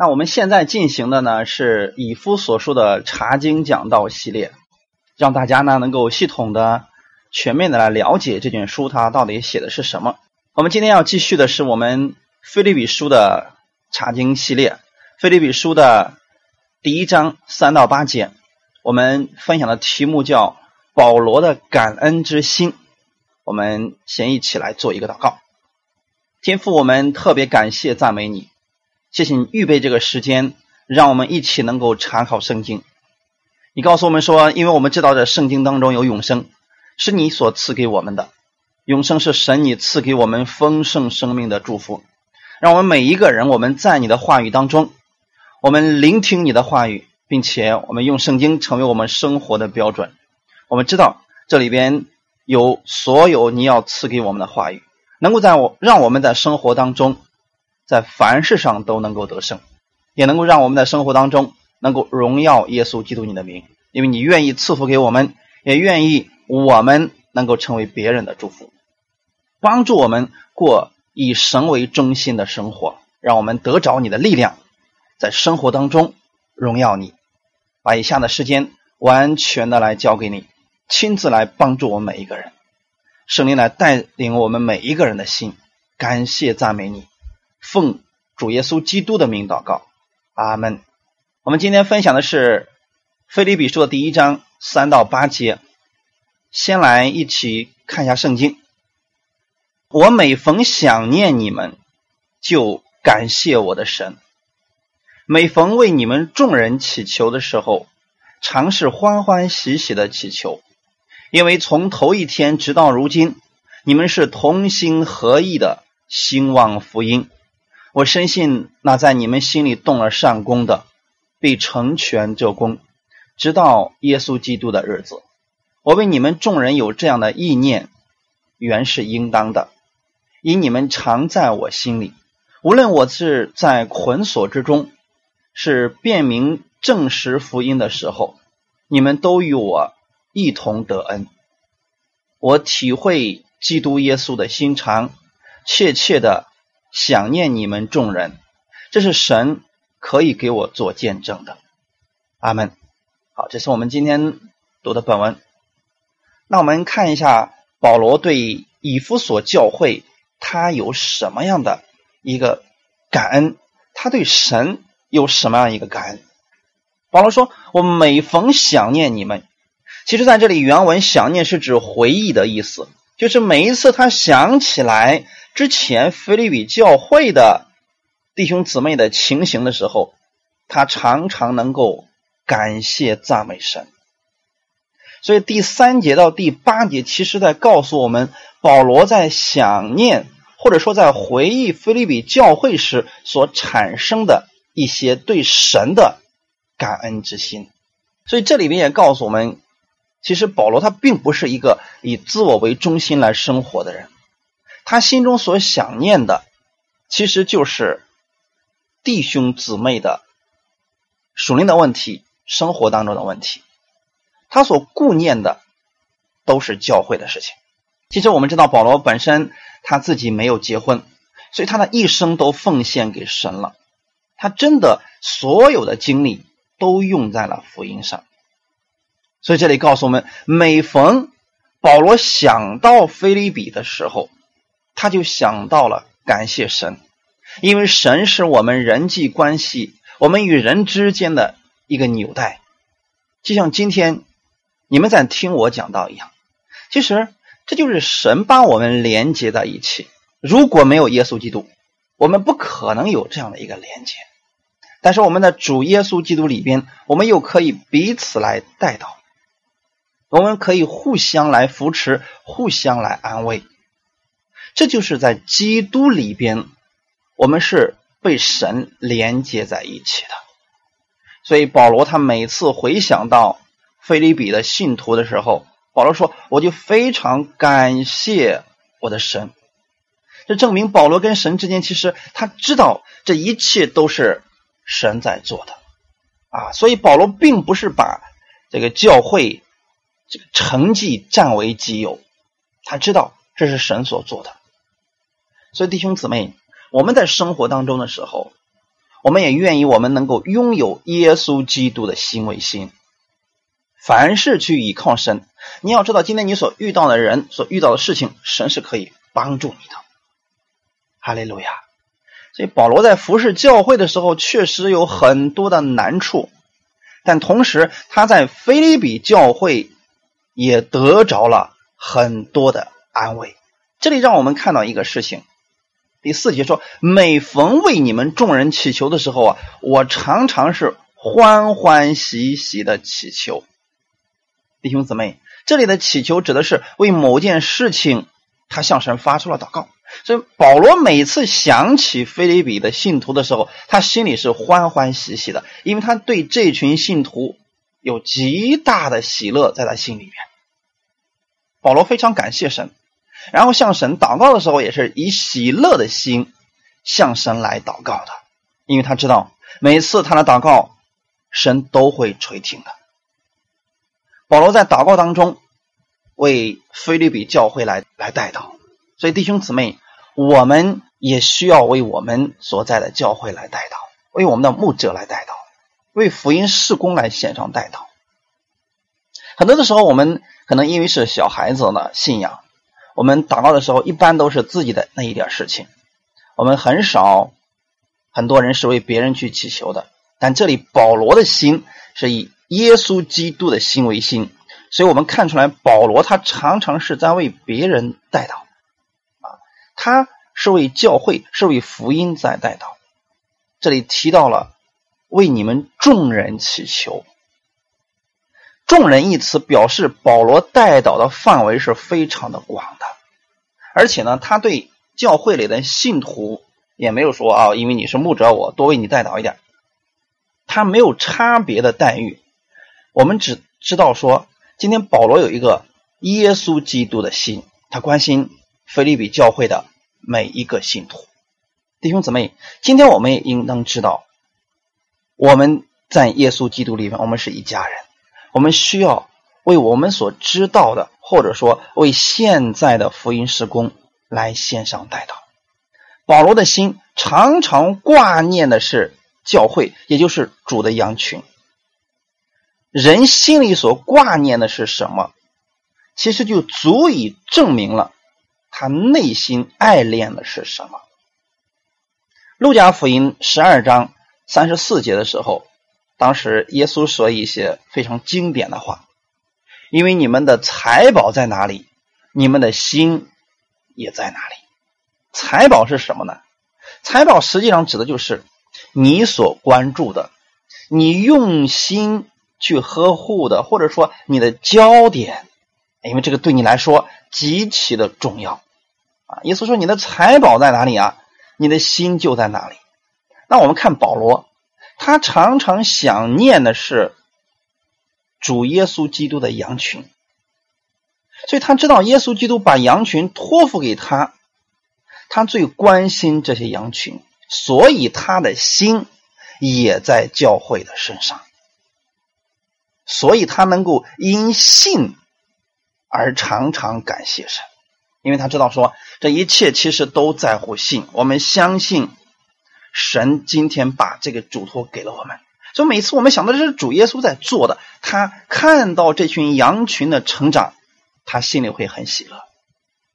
那我们现在进行的呢是以夫所说的查经讲道系列，让大家呢能够系统的、全面的来了解这卷书它到底写的是什么。我们今天要继续的是我们菲律比书的查经系列，菲律比书的第一章三到八节，我们分享的题目叫保罗的感恩之心。我们先一起来做一个祷告，天父，我们特别感谢赞美你。谢谢你预备这个时间，让我们一起能够查考圣经。你告诉我们说，因为我们知道这圣经当中有永生，是你所赐给我们的。永生是神你赐给我们丰盛生命的祝福。让我们每一个人，我们在你的话语当中，我们聆听你的话语，并且我们用圣经成为我们生活的标准。我们知道这里边有所有你要赐给我们的话语，能够在我让我们在生活当中。在凡事上都能够得胜，也能够让我们在生活当中能够荣耀耶稣基督你的名，因为你愿意赐福给我们，也愿意我们能够成为别人的祝福，帮助我们过以神为中心的生活，让我们得着你的力量，在生活当中荣耀你。把以下的时间完全的来交给你，亲自来帮助我们每一个人，圣灵来带领我们每一个人的心，感谢赞美你。奉主耶稣基督的名祷告，阿门。我们今天分享的是《菲利比书》的第一章三到八节。先来一起看一下圣经。我每逢想念你们，就感谢我的神；每逢为你们众人祈求的时候，常是欢欢喜喜的祈求，因为从头一天直到如今，你们是同心合意的兴旺福音。我深信，那在你们心里动了善功的，必成全这功，直到耶稣基督的日子。我为你们众人有这样的意念，原是应当的，因你们常在我心里。无论我是在捆锁之中，是辨明证实福音的时候，你们都与我一同得恩。我体会基督耶稣的心肠，切切的。想念你们众人，这是神可以给我做见证的。阿门。好，这是我们今天读的本文。那我们看一下保罗对以弗所教会他有什么样的一个感恩？他对神有什么样一个感恩？保罗说：“我每逢想念你们，其实在这里原文想念是指回忆的意思，就是每一次他想起来。”之前菲利比教会的弟兄姊妹的情形的时候，他常常能够感谢赞美神。所以第三节到第八节，其实在告诉我们，保罗在想念或者说在回忆菲利比教会时所产生的一些对神的感恩之心。所以这里边也告诉我们，其实保罗他并不是一个以自我为中心来生活的人。他心中所想念的，其实就是弟兄姊妹的属灵的问题，生活当中的问题。他所顾念的都是教会的事情。其实我们知道，保罗本身他自己没有结婚，所以他的一生都奉献给神了。他真的所有的精力都用在了福音上。所以这里告诉我们，每逢保罗想到菲利比的时候，他就想到了感谢神，因为神是我们人际关系、我们与人之间的一个纽带，就像今天你们在听我讲到一样。其实这就是神把我们连接在一起。如果没有耶稣基督，我们不可能有这样的一个连接。但是我们的主耶稣基督里边，我们又可以彼此来带到，我们可以互相来扶持，互相来安慰。这就是在基督里边，我们是被神连接在一起的。所以保罗他每次回想到菲利比的信徒的时候，保罗说：“我就非常感谢我的神。”这证明保罗跟神之间，其实他知道这一切都是神在做的啊。所以保罗并不是把这个教会这个成绩占为己有，他知道这是神所做的。所以弟兄姊妹，我们在生活当中的时候，我们也愿意我们能够拥有耶稣基督的心为心。凡事去依靠神，你要知道，今天你所遇到的人、所遇到的事情，神是可以帮助你的。哈利路亚！所以保罗在服侍教会的时候，确实有很多的难处，但同时他在菲利比教会也得着了很多的安慰。这里让我们看到一个事情。第四节说：“每逢为你们众人祈求的时候啊，我常常是欢欢喜喜的祈求。”弟兄姊妹，这里的祈求指的是为某件事情，他向神发出了祷告。所以保罗每次想起菲利比的信徒的时候，他心里是欢欢喜喜的，因为他对这群信徒有极大的喜乐在他心里面。保罗非常感谢神。然后向神祷告的时候，也是以喜乐的心向神来祷告的，因为他知道每次他的祷告，神都会垂听的。保罗在祷告当中为菲律比教会来来代祷，所以弟兄姊妹，我们也需要为我们所在的教会来代祷，为我们的牧者来代祷，为福音事工来献上代祷。很多的时候，我们可能因为是小孩子的信仰。我们祷告的时候，一般都是自己的那一点事情，我们很少，很多人是为别人去祈求的。但这里保罗的心是以耶稣基督的心为心，所以我们看出来，保罗他常常是在为别人代祷，啊，他是为教会，是为福音在代祷。这里提到了为你们众人祈求。众人一词表示保罗带导的范围是非常的广的，而且呢，他对教会里的信徒也没有说啊，因为你是牧者，我多为你带导一点，他没有差别的待遇。我们只知道说，今天保罗有一个耶稣基督的心，他关心菲利比教会的每一个信徒弟兄姊妹。今天我们也应当知道，我们在耶稣基督里面，我们是一家人。我们需要为我们所知道的，或者说为现在的福音施工来献上代祷。保罗的心常常挂念的是教会，也就是主的羊群。人心里所挂念的是什么，其实就足以证明了他内心爱恋的是什么。路加福音十二章三十四节的时候。当时耶稣说一些非常经典的话，因为你们的财宝在哪里，你们的心也在哪里。财宝是什么呢？财宝实际上指的就是你所关注的，你用心去呵护的，或者说你的焦点，因为这个对你来说极其的重要啊。耶稣说：“你的财宝在哪里啊？你的心就在哪里。”那我们看保罗。他常常想念的是主耶稣基督的羊群，所以他知道耶稣基督把羊群托付给他，他最关心这些羊群，所以他的心也在教会的身上，所以他能够因信而常常感谢神，因为他知道说这一切其实都在乎信，我们相信。神今天把这个嘱托给了我们，所以每次我们想到这是主耶稣在做的，他看到这群羊群的成长，他心里会很喜乐。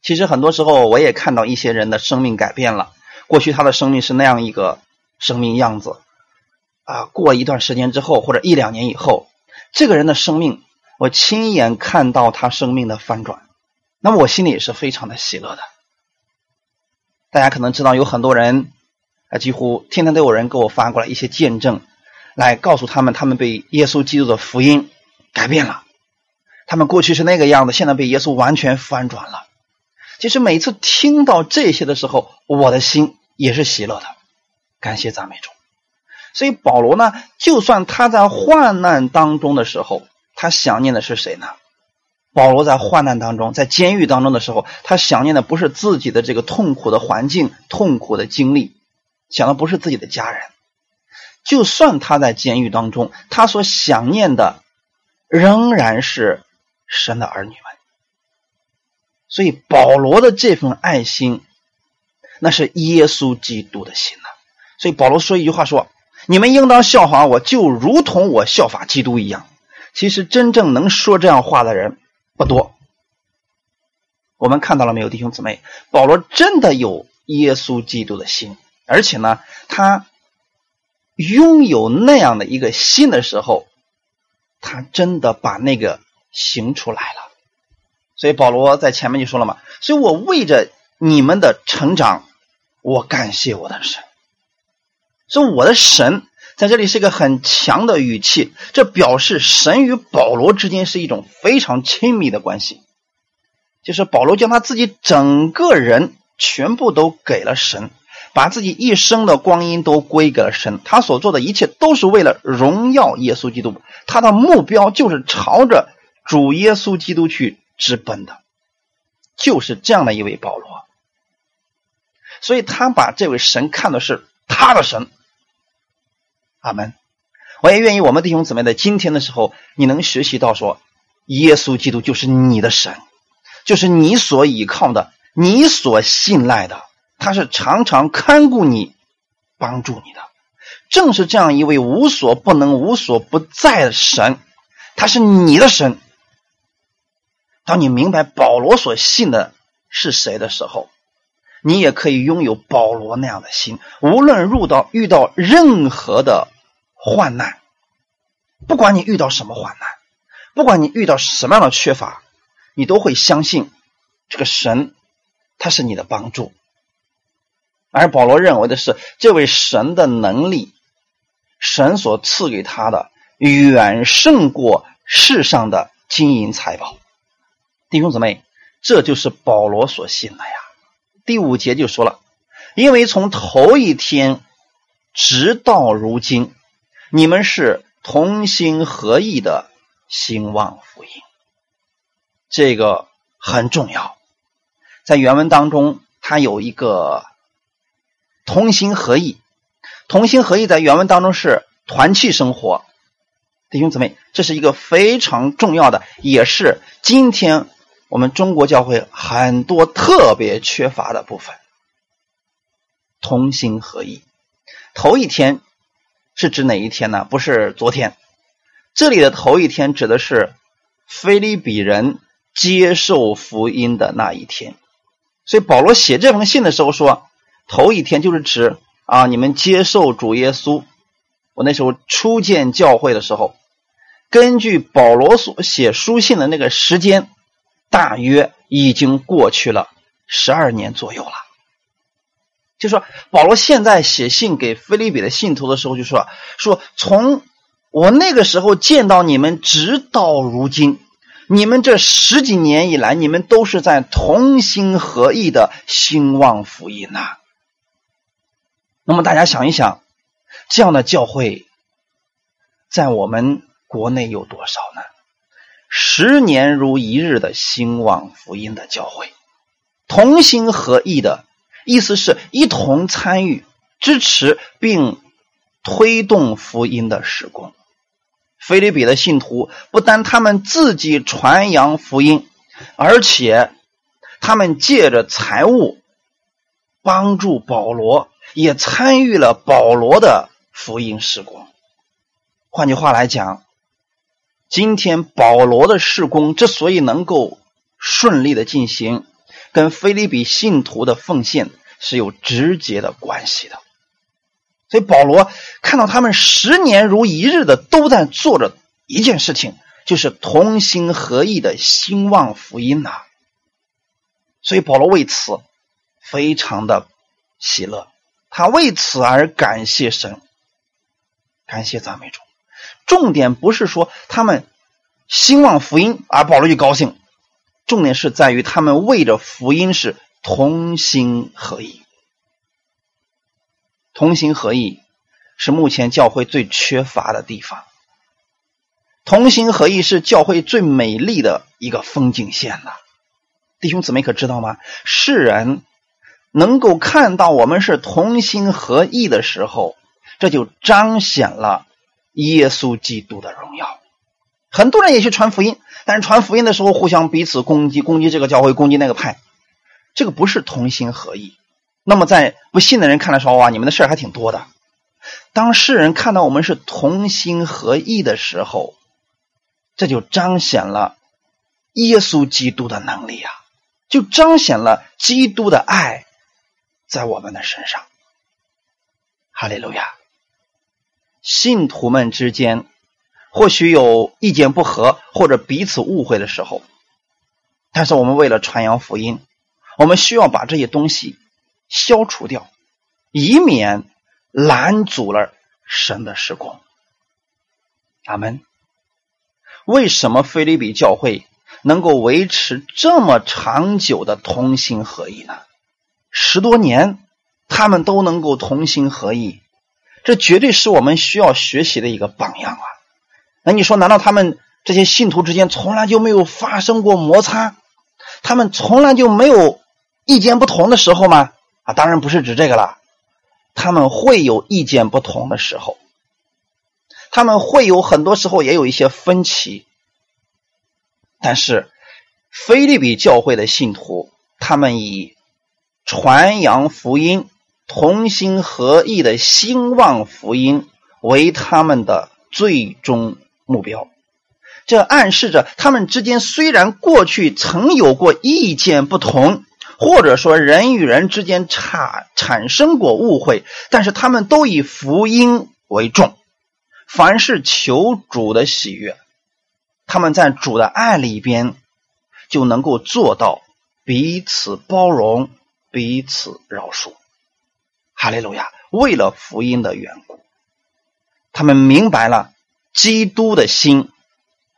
其实很多时候我也看到一些人的生命改变了，过去他的生命是那样一个生命样子，啊，过一段时间之后或者一两年以后，这个人的生命我亲眼看到他生命的翻转，那么我心里也是非常的喜乐的。大家可能知道有很多人。啊，几乎天天都有人给我发过来一些见证，来告诉他们，他们被耶稣基督的福音改变了。他们过去是那个样子，现在被耶稣完全翻转了。其实每次听到这些的时候，我的心也是喜乐的，感谢赞美主。所以保罗呢，就算他在患难当中的时候，他想念的是谁呢？保罗在患难当中，在监狱当中的时候，他想念的不是自己的这个痛苦的环境、痛苦的经历。想的不是自己的家人，就算他在监狱当中，他所想念的仍然是神的儿女们。所以保罗的这份爱心，那是耶稣基督的心呐。所以保罗说一句话说：“你们应当效法我，就如同我效法基督一样。其实真正能说这样话的人不多。我们看到了没有，弟兄姊妹？保罗真的有耶稣基督的心，而且呢，他拥有那样的一个心的时候，他真的把那个行出来了。所以保罗在前面就说了嘛，所以我为着你们的成长，我感谢我的神。所以我的神在这里是一个很强的语气，这表示神与保罗之间是一种非常亲密的关系。就是保罗将他自己整个人全部都给了神，把自己一生的光阴都归给了神。他所做的一切都是为了荣耀耶稣基督，他的目标就是朝着主耶稣基督去直奔的，就是这样的一位保罗。所以他把这位神看的是他的神。阿门。我也愿意我们弟兄姊妹在今天的时候，你能学习到说，耶稣基督就是你的神。就是你所依靠的，你所信赖的，他是常常看顾你、帮助你的。正是这样一位无所不能、无所不在的神，他是你的神。当你明白保罗所信的是谁的时候，你也可以拥有保罗那样的心。无论入到遇到任何的患难，不管你遇到什么患难，不管你遇到什么样的缺乏。你都会相信这个神，他是你的帮助。而保罗认为的是，这位神的能力，神所赐给他的远胜过世上的金银财宝。弟兄姊妹，这就是保罗所信的呀。第五节就说了，因为从头一天直到如今，你们是同心合意的兴旺福音。这个很重要，在原文当中，它有一个同心合意。同心合意在原文当中是团契生活，弟兄姊妹，这是一个非常重要的，也是今天我们中国教会很多特别缺乏的部分。同心合意，头一天是指哪一天呢？不是昨天，这里的头一天指的是菲利比人。接受福音的那一天，所以保罗写这封信的时候说，头一天就是指啊，你们接受主耶稣。我那时候初见教会的时候，根据保罗所写书信的那个时间，大约已经过去了十二年左右了。就说保罗现在写信给菲利比的信徒的时候，就说说从我那个时候见到你们，直到如今。你们这十几年以来，你们都是在同心合意的兴旺福音呐。那么大家想一想，这样的教会，在我们国内有多少呢？十年如一日的兴旺福音的教会，同心合意的意思是一同参与、支持并推动福音的施工。菲利比的信徒不单他们自己传扬福音，而且他们借着财物帮助保罗，也参与了保罗的福音事工。换句话来讲，今天保罗的事工之所以能够顺利的进行，跟菲利比信徒的奉献是有直接的关系的。所以保罗看到他们十年如一日的都在做着一件事情，就是同心合意的兴旺福音呐。所以保罗为此非常的喜乐，他为此而感谢神，感谢赞美主。重点不是说他们兴旺福音而保罗就高兴，重点是在于他们为着福音是同心合意。同心合意是目前教会最缺乏的地方。同心合意是教会最美丽的一个风景线呐，弟兄姊妹可知道吗？世人能够看到我们是同心合意的时候，这就彰显了耶稣基督的荣耀。很多人也去传福音，但是传福音的时候互相彼此攻击，攻击这个教会，攻击那个派，这个不是同心合意。那么，在不信的人看来说：“哇，你们的事儿还挺多的。”当世人看到我们是同心合意的时候，这就彰显了耶稣基督的能力啊，就彰显了基督的爱在我们的身上。哈利路亚！信徒们之间或许有意见不合或者彼此误会的时候，但是我们为了传扬福音，我们需要把这些东西消除掉，以免。拦阻了神的施工。阿门。为什么菲利比教会能够维持这么长久的同心合意呢？十多年，他们都能够同心合意，这绝对是我们需要学习的一个榜样啊！那你说，难道他们这些信徒之间从来就没有发生过摩擦？他们从来就没有意见不同的时候吗？啊，当然不是指这个了。他们会有意见不同的时候，他们会有很多时候也有一些分歧，但是菲利比教会的信徒，他们以传扬福音、同心合意的兴旺福音为他们的最终目标。这暗示着他们之间虽然过去曾有过意见不同。或者说，人与人之间产产生过误会，但是他们都以福音为重，凡是求主的喜悦，他们在主的爱里边就能够做到彼此包容、彼此饶恕。哈利路亚！为了福音的缘故，他们明白了基督的心，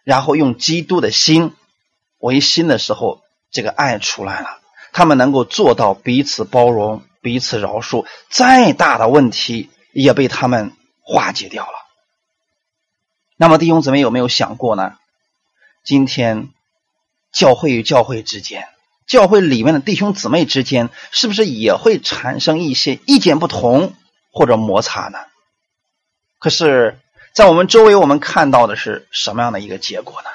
然后用基督的心为心的时候，这个爱出来了。他们能够做到彼此包容、彼此饶恕，再大的问题也被他们化解掉了。那么弟兄姊妹有没有想过呢？今天教会与教会之间、教会里面的弟兄姊妹之间，是不是也会产生一些意见不同或者摩擦呢？可是，在我们周围，我们看到的是什么样的一个结果呢？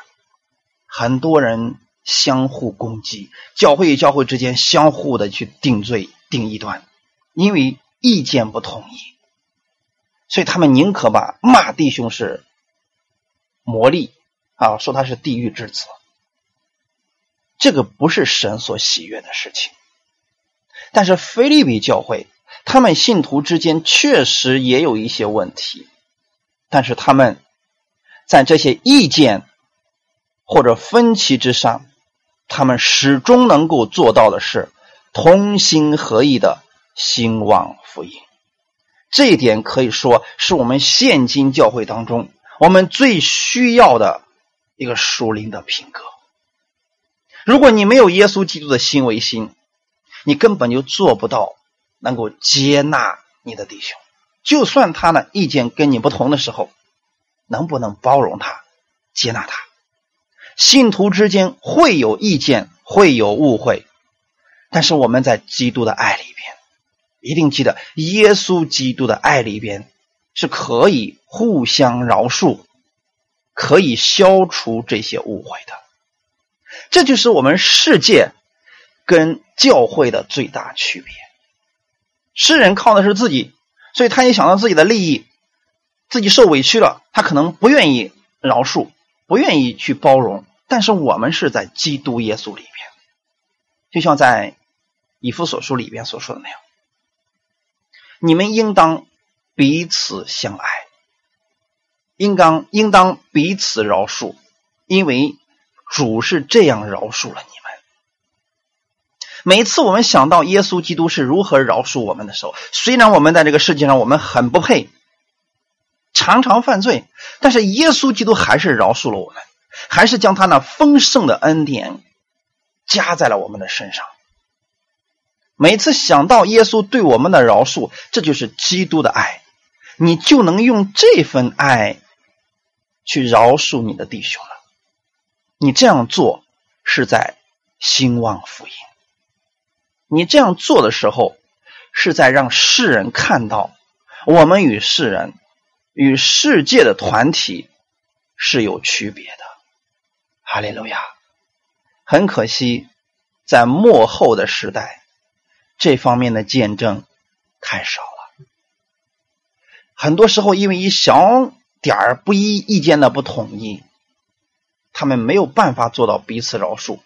很多人。相互攻击，教会与教会之间相互的去定罪、定异端，因为意见不统一，所以他们宁可把骂弟兄是魔力啊，说他是地狱之子，这个不是神所喜悦的事情。但是菲利比教会，他们信徒之间确实也有一些问题，但是他们在这些意见或者分歧之上。他们始终能够做到的是同心合意的兴旺福音，这一点可以说是我们现今教会当中我们最需要的一个属灵的品格。如果你没有耶稣基督的心为心，你根本就做不到能够接纳你的弟兄，就算他呢意见跟你不同的时候，能不能包容他、接纳他？信徒之间会有意见，会有误会，但是我们在基督的爱里边，一定记得耶稣基督的爱里边是可以互相饶恕，可以消除这些误会的。这就是我们世界跟教会的最大区别。世人靠的是自己，所以他也想到自己的利益，自己受委屈了，他可能不愿意饶恕，不愿意去包容。但是我们是在基督耶稣里边，就像在以弗所书里边所说的那样，你们应当彼此相爱，应当应当彼此饶恕，因为主是这样饶恕了你们。每次我们想到耶稣基督是如何饶恕我们的时候，虽然我们在这个世界上我们很不配，常常犯罪，但是耶稣基督还是饶恕了我们。还是将他那丰盛的恩典加在了我们的身上。每次想到耶稣对我们的饶恕，这就是基督的爱，你就能用这份爱去饶恕你的弟兄了。你这样做是在兴旺福音。你这样做的时候，是在让世人看到我们与世人、与世界的团体是有区别的。哈利路亚！很可惜，在末后的时代，这方面的见证太少了。很多时候因为一小点儿不一意见的不统一，他们没有办法做到彼此饶恕，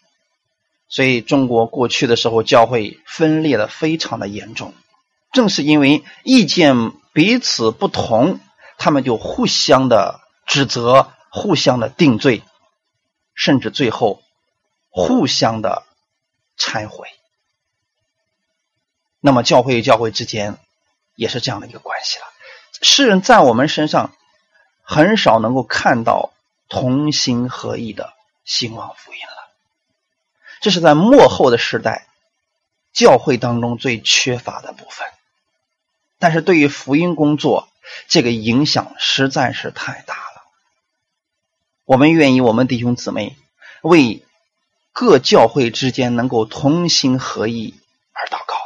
所以中国过去的时候教会分裂的非常的严重，正是因为意见彼此不同，他们就互相的指责，互相的定罪，甚至最后互相的忏悔。那么教会与教会之间也是这样的一个关系了。世人在我们身上很少能够看到同心合意的兴旺福音了。这是在末后的时代教会当中最缺乏的部分。但是对于福音工作，这个影响实在是太大了。我们愿意，我们弟兄姊妹为各教会之间能够同心合意而祷告。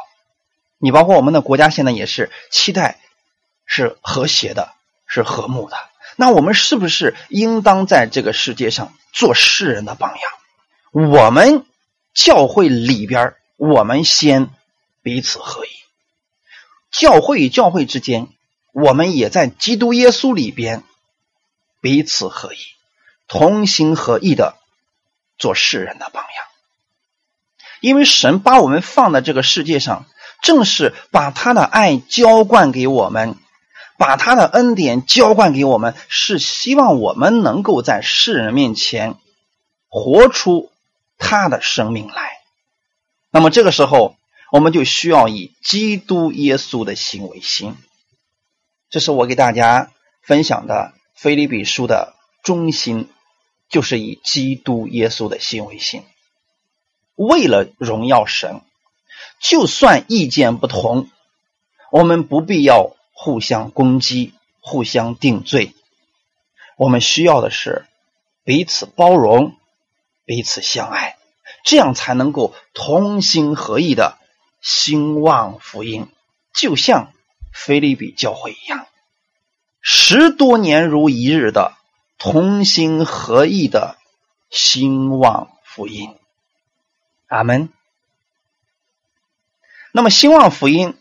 你包括我们的国家现在也是期待是和谐的，是和睦的。那我们是不是应当在这个世界上做世人的榜样？我们教会里边，我们先彼此合一；教会与教会之间，我们也在基督耶稣里边彼此合一，同心合意的做世人的榜样。因为神把我们放在这个世界上。正是把他的爱浇灌给我们，把他的恩典浇灌给我们，是希望我们能够在世人面前活出他的生命来。那么这个时候，我们就需要以基督耶稣的心为心。这是我给大家分享的《菲利比书》的中心，就是以基督耶稣的心为心，为了荣耀神。就算意见不同，我们不必要互相攻击、互相定罪。我们需要的是彼此包容、彼此相爱，这样才能够同心合意的兴旺福音。就像菲利比教会一样，十多年如一日的同心合意的兴旺福音。阿门。那么，兴旺福音，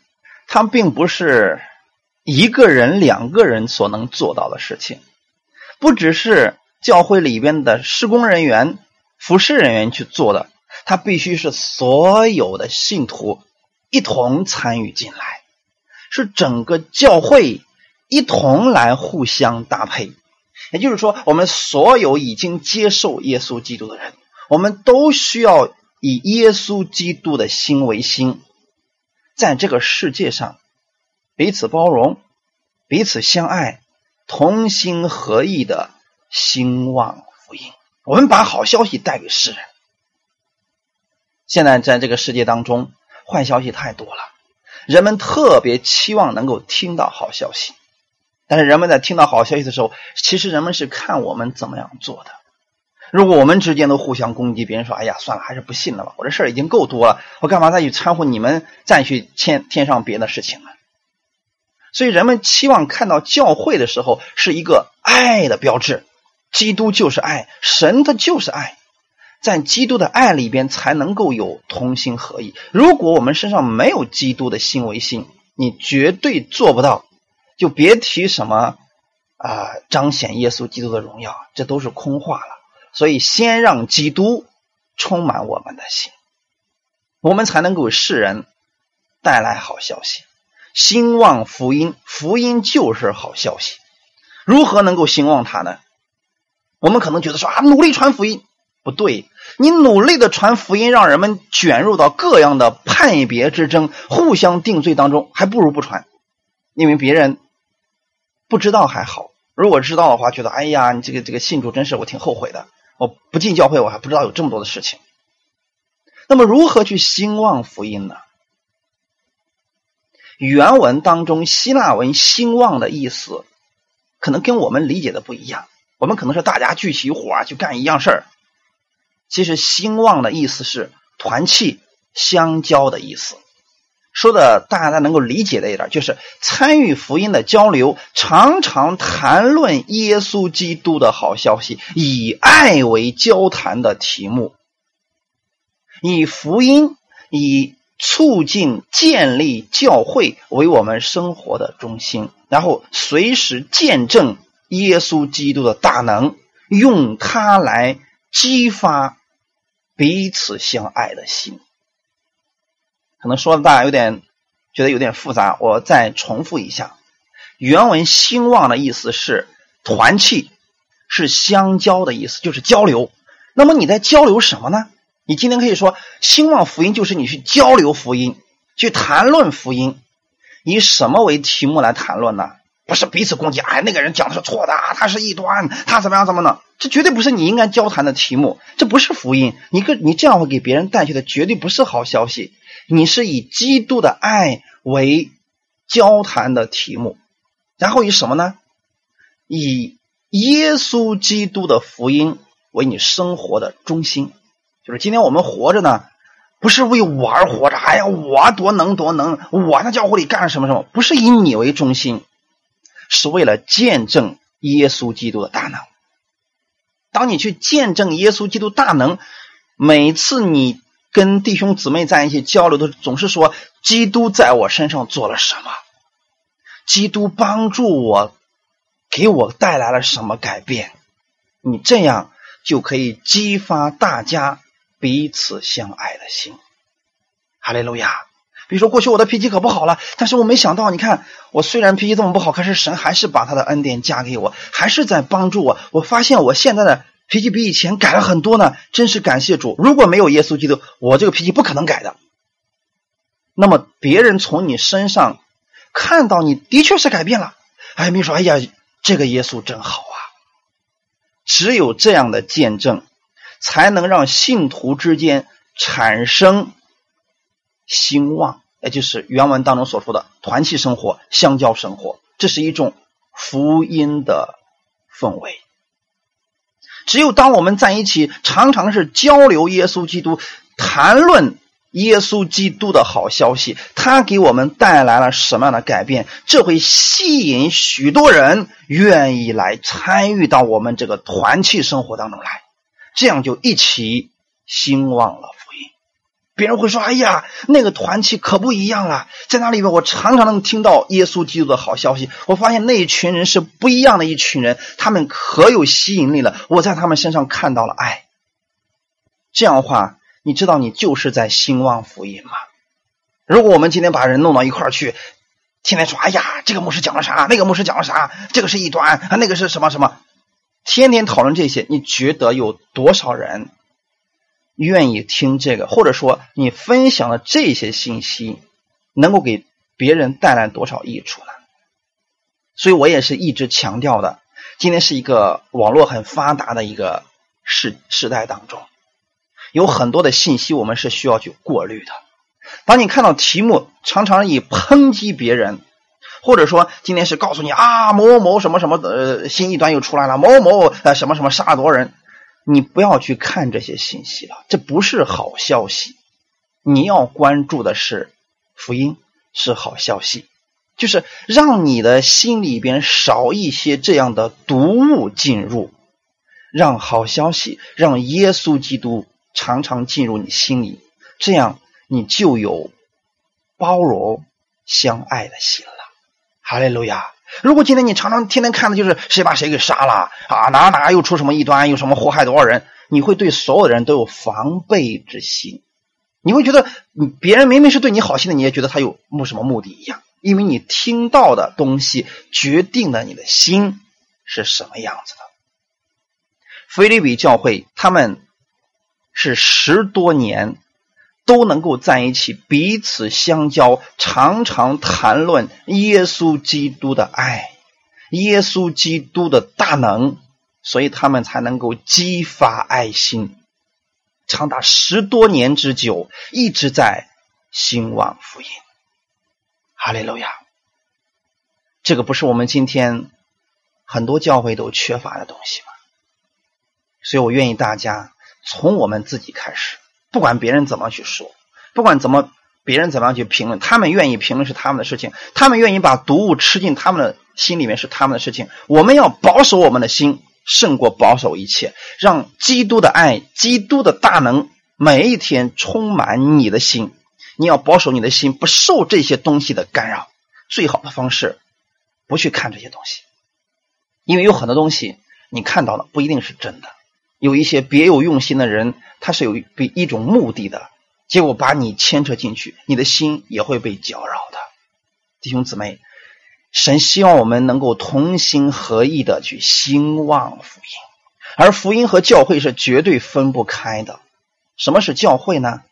它并不是一个人、两个人所能做到的事情，不只是教会里边的施工人员、服侍人员去做的，他必须是所有的信徒一同参与进来，是整个教会一同来互相搭配。也就是说，我们所有已经接受耶稣基督的人，我们都需要以耶稣基督的心为心。在这个世界上，彼此包容、彼此相爱、同心合意的兴旺福音，我们把好消息带给世人。现在在这个世界当中，坏消息太多了，人们特别期望能够听到好消息，但是人们在听到好消息的时候，其实人们是看我们怎么样做的。如果我们之间都互相攻击，别人说：“哎呀，算了，还是不信了吧。”我这事儿已经够多了，我干嘛再去掺和你们再去添添上别的事情呢？所以人们期望看到教会的时候是一个爱的标志，基督就是爱，神他就是爱，在基督的爱里边才能够有同心合意。如果我们身上没有基督的心为心，你绝对做不到，就别提什么啊彰显耶稣基督的荣耀，这都是空话了。所以，先让基督充满我们的心，我们才能给世人带来好消息。兴旺福音，福音就是好消息。如何能够兴旺它呢？我们可能觉得说啊，努力传福音不对，你努力的传福音，让人们卷入到各样的判别之争、互相定罪当中，还不如不传，因为别人不知道还好。如果知道的话，觉得哎呀，你这个这个信主真是我挺后悔的。我不进教会，我还不知道有这么多的事情。那么，如何去兴旺福音呢？原文当中希腊文“兴旺”的意思，可能跟我们理解的不一样。我们可能是大家聚起伙去干一样事儿。其实“兴旺”的意思是团气、相交的意思。说的大家能够理解的一点，就是参与福音的交流，常常谈论耶稣基督的好消息，以爱为交谈的题目，以福音、以促进建立教会为我们生活的中心。然后随时见证耶稣基督的大能，用它来激发彼此相爱的心。可能说的大家有点觉得有点复杂，我再重复一下。原文“兴旺”的意思是团契，是相交的意思，就是交流。那么你在交流什么呢？你今天可以说“兴旺福音”就是你去交流福音，去谈论福音。以什么为题目来谈论呢？不是彼此攻击，哎，那个人讲的是错的，他是异端，他怎么样怎么呢？这绝对不是你应该交谈的题目，这不是福音。你个你这样会给别人带去的绝对不是好消息。你是以基督的爱为交谈的题目，然后以什么呢？以耶稣基督的福音为你生活的中心。就是今天我们活着呢，不是为我而活着。哎呀，我多能多能，我在教会里干什么什么？不是以你为中心，是为了见证耶稣基督的大能。当你去见证耶稣基督大能，每次你。跟弟兄姊妹在一起交流的，总是说基督在我身上做了什么，基督帮助我，给我带来了什么改变。你这样就可以激发大家彼此相爱的心。哈利路亚！比如说，过去我的脾气可不好了，但是我没想到，你看我虽然脾气这么不好，可是神还是把他的恩典加给我，还是在帮助我。我发现我现在的。脾气比以前改了很多呢，真是感谢主！如果没有耶稣基督，我这个脾气不可能改的。那么别人从你身上看到你的确是改变了，哎，没说，哎呀，这个耶稣真好啊！只有这样的见证，才能让信徒之间产生兴旺，也就是原文当中所说的团契生活、相交生活，这是一种福音的氛围。只有当我们在一起，常常是交流耶稣基督，谈论耶稣基督的好消息，他给我们带来了什么样的改变？这会吸引许多人愿意来参与到我们这个团契生活当中来，这样就一起兴旺了福音。别人会说：“哎呀，那个团契可不一样了，在那里边，我常常能听到耶稣基督的好消息。我发现那一群人是不一样的一群人，他们可有吸引力了。我在他们身上看到了爱。这样的话，你知道你就是在兴旺福音吗？如果我们今天把人弄到一块儿去，天天说：‘哎呀，这个牧师讲了啥？那个牧师讲了啥？这个是异端啊，那个是什么什么？’天天讨论这些，你觉得有多少人？”愿意听这个，或者说你分享的这些信息，能够给别人带来多少益处呢？所以我也是一直强调的。今天是一个网络很发达的一个时时代当中，有很多的信息我们是需要去过滤的。当你看到题目常常以抨击别人，或者说今天是告诉你啊某某什么什么呃新一端又出来了，某某呃什么什么杀了多少人。你不要去看这些信息了，这不是好消息。你要关注的是福音，是好消息，就是让你的心里边少一些这样的毒物进入，让好消息，让耶稣基督常常进入你心里，这样你就有包容相爱的心了。哈利路亚。如果今天你常常天天看的就是谁把谁给杀了啊，哪哪又出什么异端，有什么祸害多少人，你会对所有的人都有防备之心，你会觉得别人明明是对你好心的，你也觉得他有目什么目的一样，因为你听到的东西决定了你的心是什么样子的。菲利比教会他们是十多年。都能够在一起，彼此相交，常常谈论耶稣基督的爱，耶稣基督的大能，所以他们才能够激发爱心，长达十多年之久，一直在兴旺福音。哈利路亚！这个不是我们今天很多教会都缺乏的东西吗？所以我愿意大家从我们自己开始。不管别人怎么去说，不管怎么别人怎么样去评论，他们愿意评论是他们的事情，他们愿意把毒物吃进他们的心里面是他们的事情。我们要保守我们的心，胜过保守一切，让基督的爱、基督的大能每一天充满你的心。你要保守你的心，不受这些东西的干扰。最好的方式不去看这些东西，因为有很多东西你看到了不一定是真的，有一些别有用心的人，他是有一一种目的的，结果把你牵扯进去，你的心也会被搅扰的。弟兄姊妹，神希望我们能够同心合意的去兴旺福音，而福音和教会是绝对分不开的。什么是教会呢？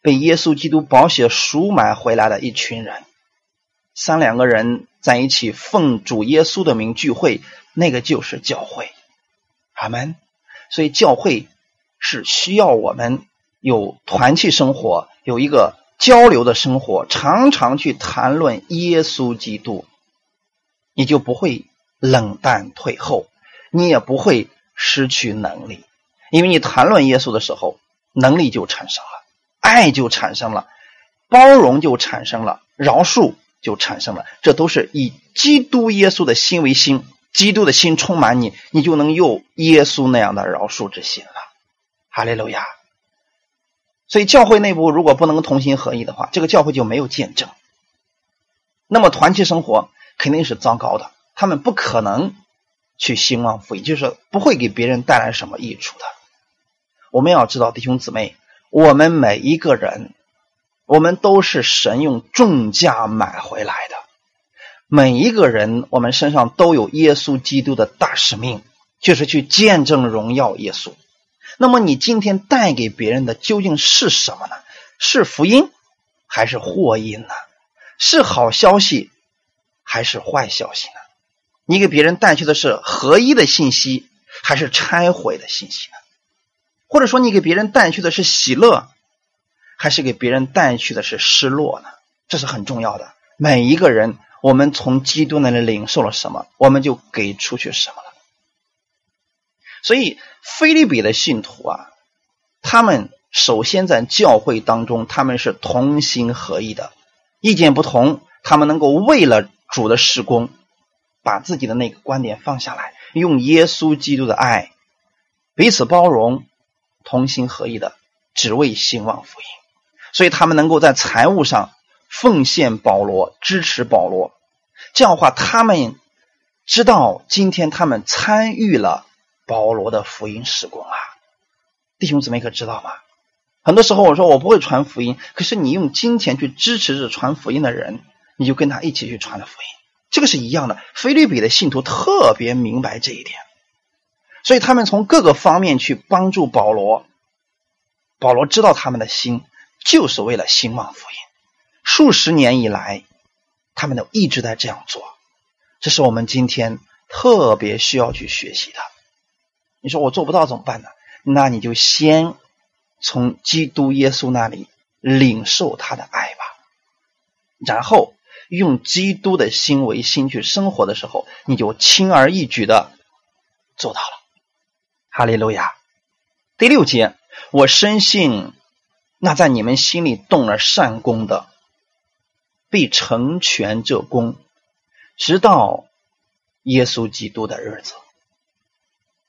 被耶稣基督宝血赎买回来的一群人，三两个人在一起奉主耶稣的名聚会，那个就是教会。阿门。所以教会是需要我们有团契生活，有一个交流的生活，常常去谈论耶稣基督，你就不会冷淡退后，你也不会失去能力，因为你谈论耶稣的时候，能力就产生了。爱就产生了，包容就产生了，饶恕就产生了。这都是以基督耶稣的心为心，基督的心充满你，你就能有耶稣那样的饶恕之心了。哈利路亚。所以教会内部如果不能同心合一的话，这个教会就没有见证。那么团契生活肯定是糟糕的，他们不可能去兴旺福音，就是不会给别人带来什么益处的。我们要知道，弟兄姊妹。我们每一个人，我们都是神用重价买回来的。每一个人，我们身上都有耶稣基督的大使命，就是去见证荣耀耶稣。那么，你今天带给别人的究竟是什么呢？是福音，还是祸因呢？是好消息，还是坏消息呢？你给别人带去的是合一的信息，还是拆毁的信息呢？或者说，你给别人带去的是喜乐，还是给别人带去的是失落呢？这是很重要的。每一个人，我们从基督那里领受了什么，我们就给出去什么了。所以，菲利比的信徒啊，他们首先在教会当中，他们是同心合意的，意见不同，他们能够为了主的施工，把自己的那个观点放下来，用耶稣基督的爱彼此包容。同心合意的，只为兴旺福音，所以他们能够在财务上奉献保罗，支持保罗。这样的话，他们知道今天他们参与了保罗的福音施工啊！弟兄姊妹可知道吗？很多时候我说我不会传福音，可是你用金钱去支持着传福音的人，你就跟他一起去传了福音，这个是一样的。菲律比的信徒特别明白这一点。所以他们从各个方面去帮助保罗，保罗知道他们的心就是为了兴旺福音。数十年以来，他们都一直在这样做，这是我们今天特别需要去学习的。你说我做不到怎么办呢？那你就先从基督耶稣那里领受他的爱吧，然后用基督的心为心去生活的时候，你就轻而易举的做到了。哈利路亚，第六节，我深信那在你们心里动了善功的，必成全这功，直到耶稣基督的日子。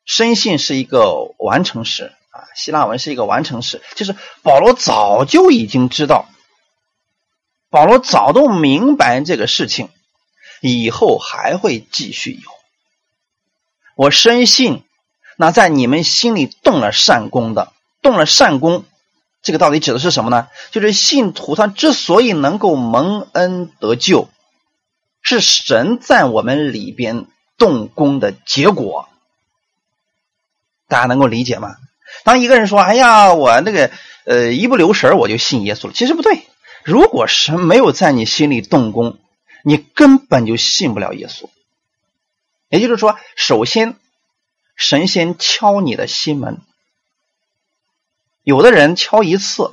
深信是一个完成时啊，希腊文是一个完成时，就是保罗早就已经知道，保罗早都明白这个事情，以后还会继续有。我深信。那在你们心里动了善功的，动了善功，这个到底指的是什么呢？就是信徒他之所以能够蒙恩得救，是神在我们里边动工的结果。大家能够理解吗？当一个人说：“哎呀，我那个呃一不留神我就信耶稣了。”其实不对。如果神没有在你心里动工，你根本就信不了耶稣。也就是说，首先。神仙敲你的心门，有的人敲一次，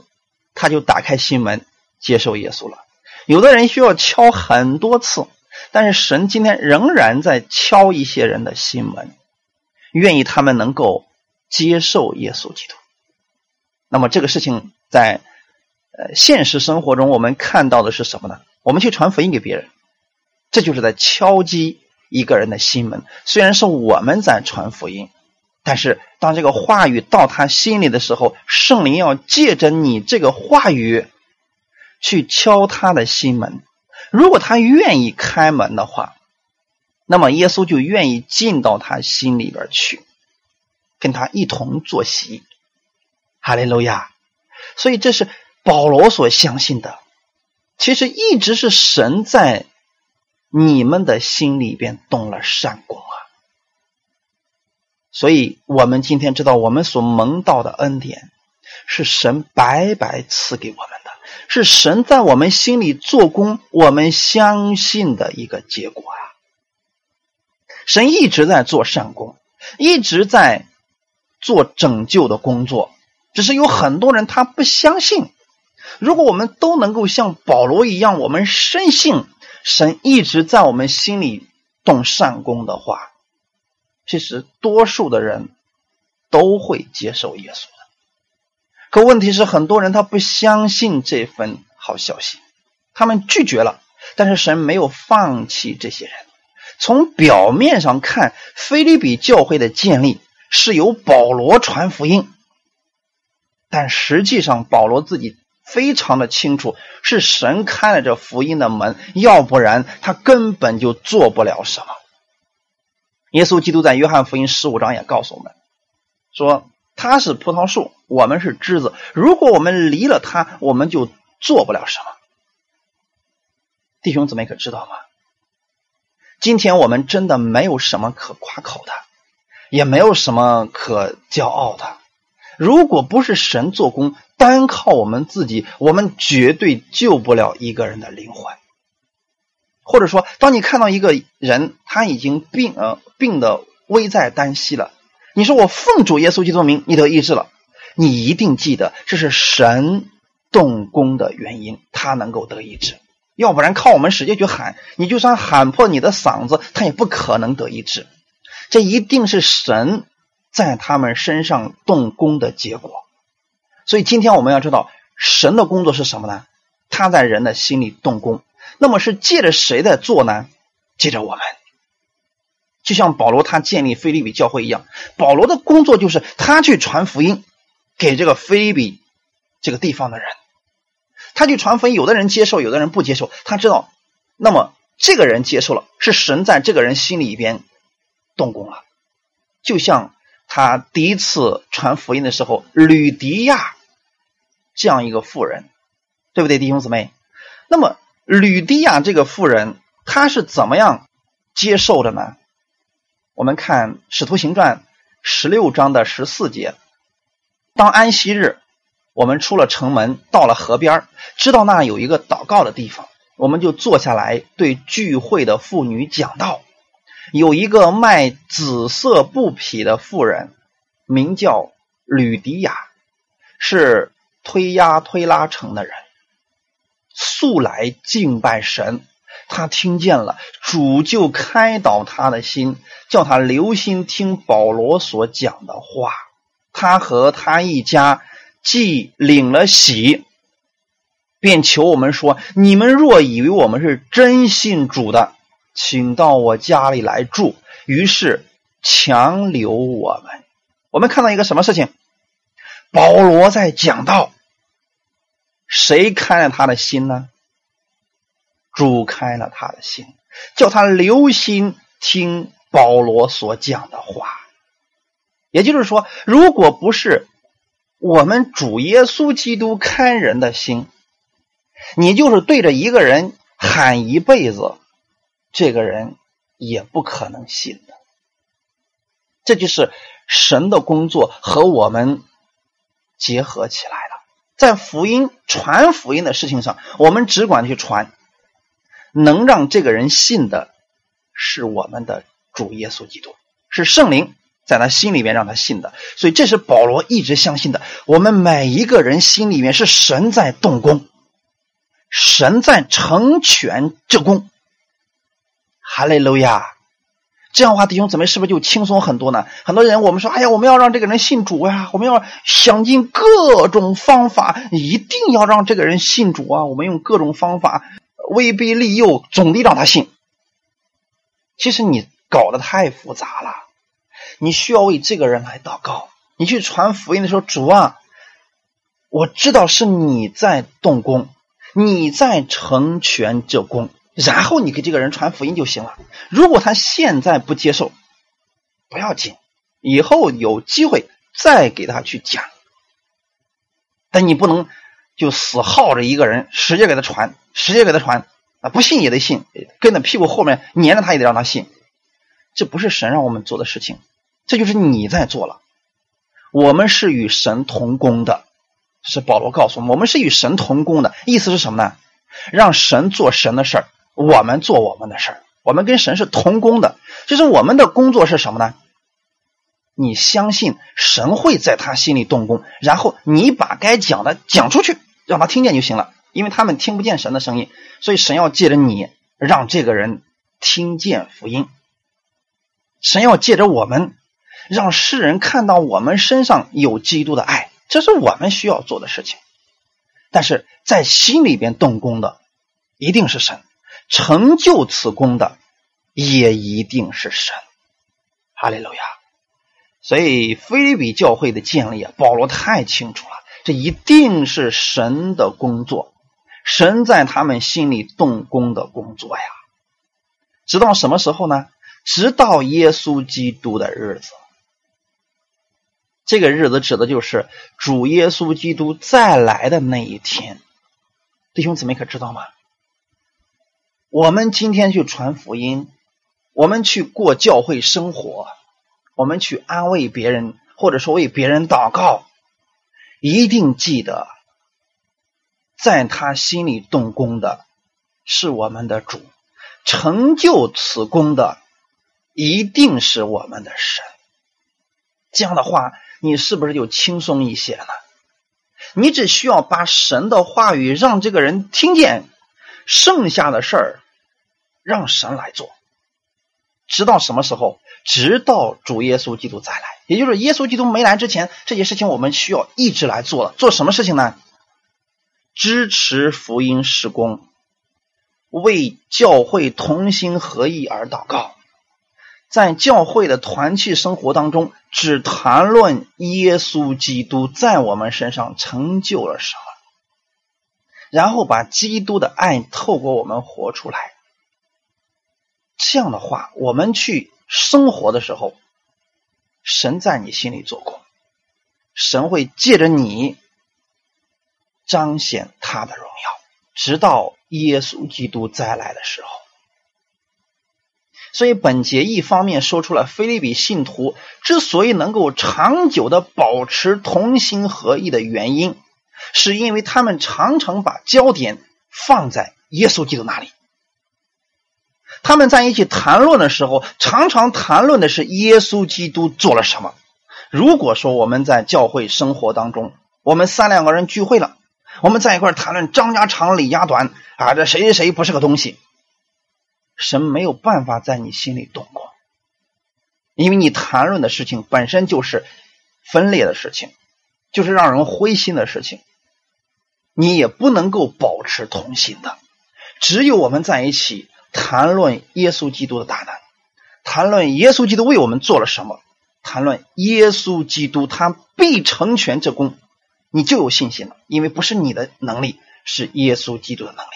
他就打开心门接受耶稣了；有的人需要敲很多次，但是神今天仍然在敲一些人的心门，愿意他们能够接受耶稣基督。那么这个事情在呃现实生活中，我们看到的是什么呢？我们去传福音给别人，这就是在敲击。一个人的心门，虽然是我们在传福音，但是当这个话语到他心里的时候，圣灵要借着你这个话语去敲他的心门。如果他愿意开门的话，那么耶稣就愿意进到他心里边去，跟他一同坐席。哈利路亚！所以这是保罗所相信的。其实一直是神在你们的心里边动了善果。所以我们今天知道，我们所蒙到的恩典是神白白赐给我们的，是神在我们心里做工，我们相信的一个结果啊。神一直在做善功，一直在做拯救的工作，只是有很多人他不相信。如果我们都能够像保罗一样，我们深信神一直在我们心里动善功的话，其实多数的人都会接受耶稣的。可问题是，很多人他不相信这份好消息，他们拒绝了。但是神没有放弃这些人。从表面上看，菲利比教会的建立是由保罗传福音，但实际上保罗自己非常的清楚，是神开了这福音的门，要不然他根本就做不了什么。耶稣基督在约翰福音十五章也告诉我们，说他是葡萄树，我们是枝子，如果我们离了他，我们就做不了什么。弟兄姊妹可知道吗？今天我们真的没有什么可夸口的，也没有什么可骄傲的。如果不是神做工，单靠我们自己，我们绝对救不了一个人的灵魂。或者说，当你看到一个人他已经病呃病的危在旦夕了，你说我奉主耶稣基督名，你得医治了，你一定记得这是神动工的原因，他能够得医治。要不然靠我们使劲去喊，你就算喊破你的嗓子，他也不可能得医治。这一定是神在他们身上动工的结果。所以今天我们要知道，神的工作是什么呢？他在人的心里动工。那么是借着谁在做呢？借着我们。就像保罗他建立菲利比教会一样，保罗的工作就是他去传福音给这个菲利比这个地方的人。他去传福音，有的人接受，有的人不接受。他知道，那么这个人接受了，是神在这个人心里边动工了。就像他第一次传福音的时候，吕迪亚这样一个妇人，对不对，弟兄姊妹？那么吕迪亚这个妇人，她是怎么样接受的呢？我们看《使徒行传》十六章的十四节，当安息日。我们出了城门，到了河边知道那有一个祷告的地方，我们就坐下来对聚会的妇女讲道。有一个卖紫色布匹的妇人，名叫吕迪亚，是推压推拉城的人，素来敬拜神。他听见了主，就开导他的心，叫他留心听保罗所讲的话。他和他一家。既领了喜，便求我们说：“你们若以为我们是真信主的，请到我家里来住。”于是强留我们。我们看到一个什么事情？保罗在讲道，谁开了他的心呢？主开了他的心，叫他留心听保罗所讲的话。也就是说，如果不是。我们主耶稣基督看人的心，你就是对着一个人喊一辈子，这个人也不可能信的。这就是神的工作和我们结合起来。在福音传福音的事情上，我们只管去传，能让这个人信的，是我们的主耶稣基督，是圣灵。在他心里面让他信的，所以这是保罗一直相信的。我们每一个人心里面是神在动工，神在成全这功。哈利路亚！这样的话，弟兄姊妹是不是就轻松很多呢？很多人我们说，哎呀，我们要让这个人信主呀，我们要想尽各种方法，一定要让这个人信主啊！我们用各种方法威逼利诱，总得让他信。其实你搞得太复杂了。你需要为这个人来祷告。你去传福音的时候，主啊，我知道是你在动工，你在成全这功，然后你给这个人传福音就行了。如果他现在不接受，不要紧，以后有机会再给他去讲。但你不能就死耗着一个人，使劲给他传，使劲给他传啊！不信也得信，跟在屁股后面粘着他也得让他信。这不是神让我们做的事情，这就是你在做了。我们是与神同工的，是保罗告诉我们，我们是与神同工的意思是什么呢？让神做神的事儿，我们做我们的事儿，我们跟神是同工的。就是我们的工作是什么呢？你相信神会在他心里动工，然后你把该讲的讲出去，让他听见就行了。因为他们听不见神的声音，所以神要借着你让这个人听见福音。神要借着我们，让世人看到我们身上有基督的爱，这是我们需要做的事情。但是在心里边动工的一定是神，成就此功的也一定是神。哈利路亚。所以，菲利比教会的建立啊，保罗太清楚了，这一定是神的工作，神在他们心里动工的工作呀。直到什么时候呢？直到耶稣基督的日子。这个日子指的就是主耶稣基督再来的那一天。弟兄姊妹可知道吗？我们今天去传福音，我们去过教会生活。我们去安慰别人，或者说为别人祷告，一定记得，在他心里动工的是我们的主，成就此功的一定是我们的神。这样的话，你是不是就轻松一些了？你只需要把神的话语让这个人听见，剩下的事儿让神来做。直到什么时候？直到主耶稣基督再来，也就是耶稣基督没来之前，这些事情我们需要一直来做了。做什么事情呢？支持福音施工，为教会同心合意而祷告，在教会的团契生活当中，只谈论耶稣基督在我们身上成就了什么，然后把基督的爱透过我们活出来。这样的话，我们去生活的时候，神在你心里做工，神会借着你彰显他的荣耀，直到耶稣基督再来的时候。所以，本节一方面说出了菲利比信徒之所以能够长久的保持同心合意的原因，是因为他们常常把焦点放在耶稣基督那里。他们在一起谈论的时候，常常谈论的是耶稣基督做了什么。如果说我们在教会生活当中，我们三两个人聚会了，我们在一块谈论张家长李家短啊，这谁谁谁不是个东西，神没有办法在你心里动过，因为你谈论的事情本身就是分裂的事情，就是让人灰心的事情，你也不能够保持同心的。只有我们在一起。谈论耶稣基督的大能，谈论耶稣基督为我们做了什么，谈论耶稣基督他必成全这功，你就有信心了，因为不是你的能力，是耶稣基督的能力。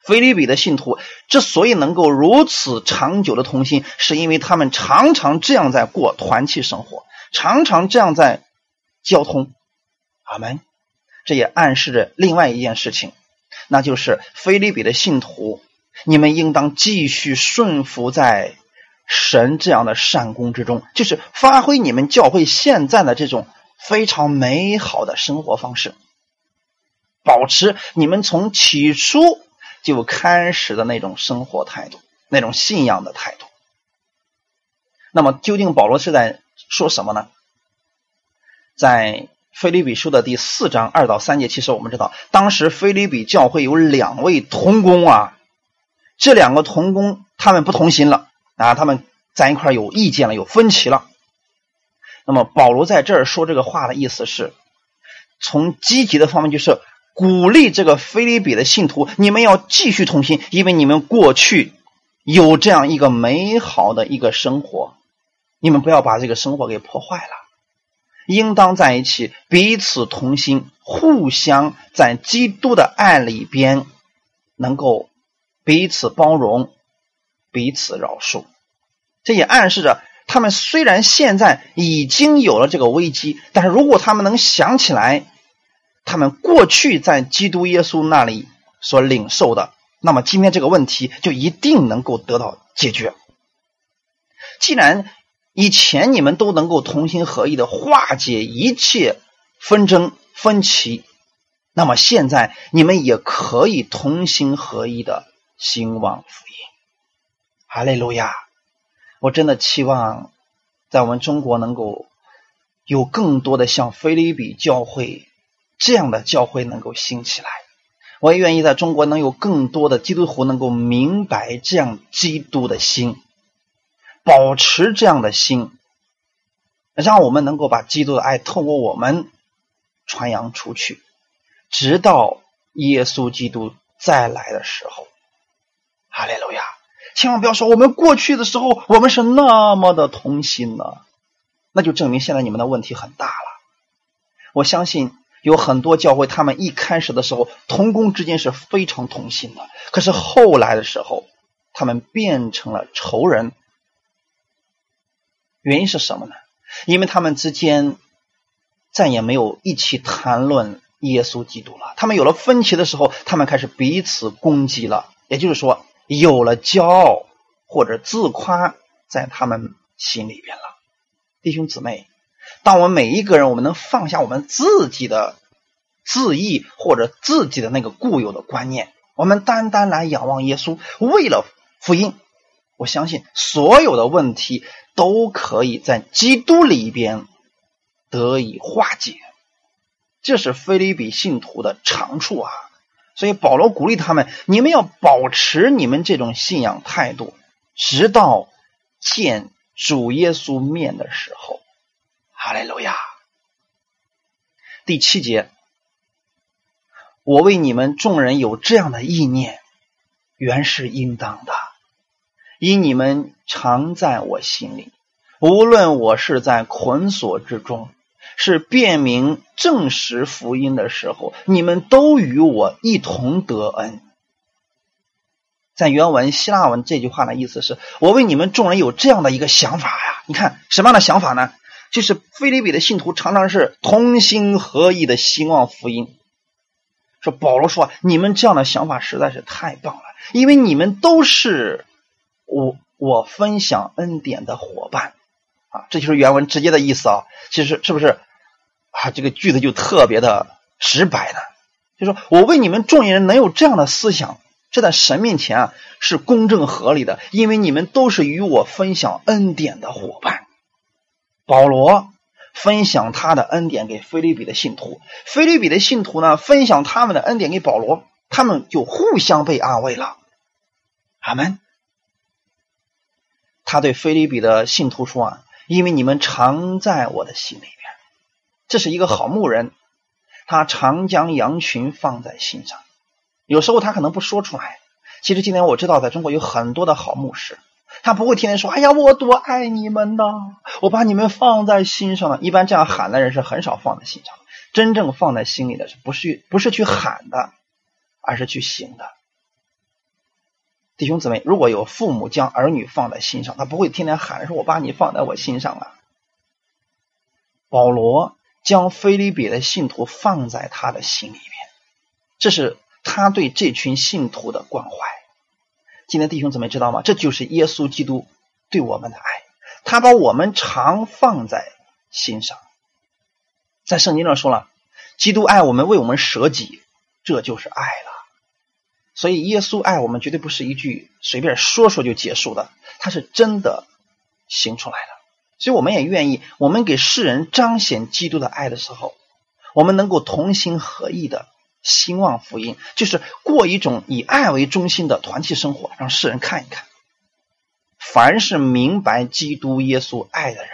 菲利比的信徒之所以能够如此长久的同心，是因为他们常常这样在过团契生活，常常这样在交通。阿门。这也暗示着另外一件事情，那就是菲利比的信徒。你们应当继续顺服在神这样的善功之中，就是发挥你们教会现在的这种非常美好的生活方式，保持你们从起初就开始的那种生活态度、那种信仰的态度。那么，究竟保罗是在说什么呢？在菲利比书的第四章二到三节，其实我们知道，当时菲利比教会有两位同工啊。这两个同工他们不同心了啊，他们在一块有意见了，有分歧了。那么保罗在这儿说这个话的意思是，从积极的方面就是鼓励这个菲利比的信徒，你们要继续同心，因为你们过去有这样一个美好的一个生活，你们不要把这个生活给破坏了，应当在一起彼此同心，互相在基督的爱里边能够。彼此包容，彼此饶恕。这也暗示着，他们虽然现在已经有了这个危机，但是如果他们能想起来，他们过去在基督耶稣那里所领受的，那么今天这个问题就一定能够得到解决。既然以前你们都能够同心合意的化解一切纷争分歧，那么现在你们也可以同心合意的兴旺福音。哈利路亚！我真的期望在我们中国能够有更多的像菲律比教会。这样的教会能够兴起来，我也愿意在中国能有更多的基督徒能够明白这样基督的心，保持这样的心，让我们能够把基督的爱透过我们传扬出去，直到耶稣基督再来的时候。哈利路亚！千万不要说我们过去的时候我们是那么的同心呢，那就证明现在你们的问题很大了。我相信。有很多教会，他们一开始的时候同工之间是非常同心的，可是后来的时候，他们变成了仇人。原因是什么呢？因为他们之间再也没有一起谈论耶稣基督了。他们有了分歧的时候，他们开始彼此攻击了。也就是说，有了骄傲或者自夸在他们心里边了。弟兄姊妹。当我们每一个人，我们能放下我们自己的自意或者自己的那个固有的观念，我们单单来仰望耶稣，为了福音，我相信所有的问题都可以在基督里边得以化解。这是菲利比信徒的长处啊！所以保罗鼓励他们：你们要保持你们这种信仰态度，直到见主耶稣面的时候。哈利路亚。第七节，我为你们众人有这样的意念，原是应当的，因你们常在我心里。无论我是在捆锁之中，是辨明证实福音的时候，你们都与我一同得恩。在原文希腊文这句话的意思是：我为你们众人有这样的一个想法呀。你看什么样的想法呢？就是菲利比的信徒常常是同心合意的兴旺福音。说保罗说：“你们这样的想法实在是太棒了，因为你们都是我我分享恩典的伙伴啊！”这就是原文直接的意思啊。其实是不是啊？这个句子就特别的直白的，就说我为你们众人能有这样的思想，这在神面前啊是公正合理的，因为你们都是与我分享恩典的伙伴。保罗分享他的恩典给菲利比的信徒，菲利比的信徒呢分享他们的恩典给保罗，他们就互相被安慰了。阿门。他对菲利比的信徒说啊：“因为你们常在我的心里边，这是一个好牧人，他常将羊群放在心上。有时候他可能不说出来。其实今天我知道，在中国有很多的好牧师。”他不会天天说：“哎呀，我多爱你们呐！我把你们放在心上了。”一般这样喊的人是很少放在心上。真正放在心里的是不是不是去喊的，而是去行的。弟兄姊妹，如果有父母将儿女放在心上，他不会天天喊说：“我把你放在我心上啊。”保罗将菲利比的信徒放在他的心里面，这是他对这群信徒的关怀。今天弟兄姊妹知道吗？这就是耶稣基督对我们的爱，他把我们常放在心上。在圣经上说了，基督爱我们，为我们舍己，这就是爱了。所以耶稣爱我们，绝对不是一句随便说说就结束的，他是真的行出来的。所以我们也愿意，我们给世人彰显基督的爱的时候，我们能够同心合意的。兴旺福音就是过一种以爱为中心的团体生活，让世人看一看。凡是明白基督耶稣爱的人，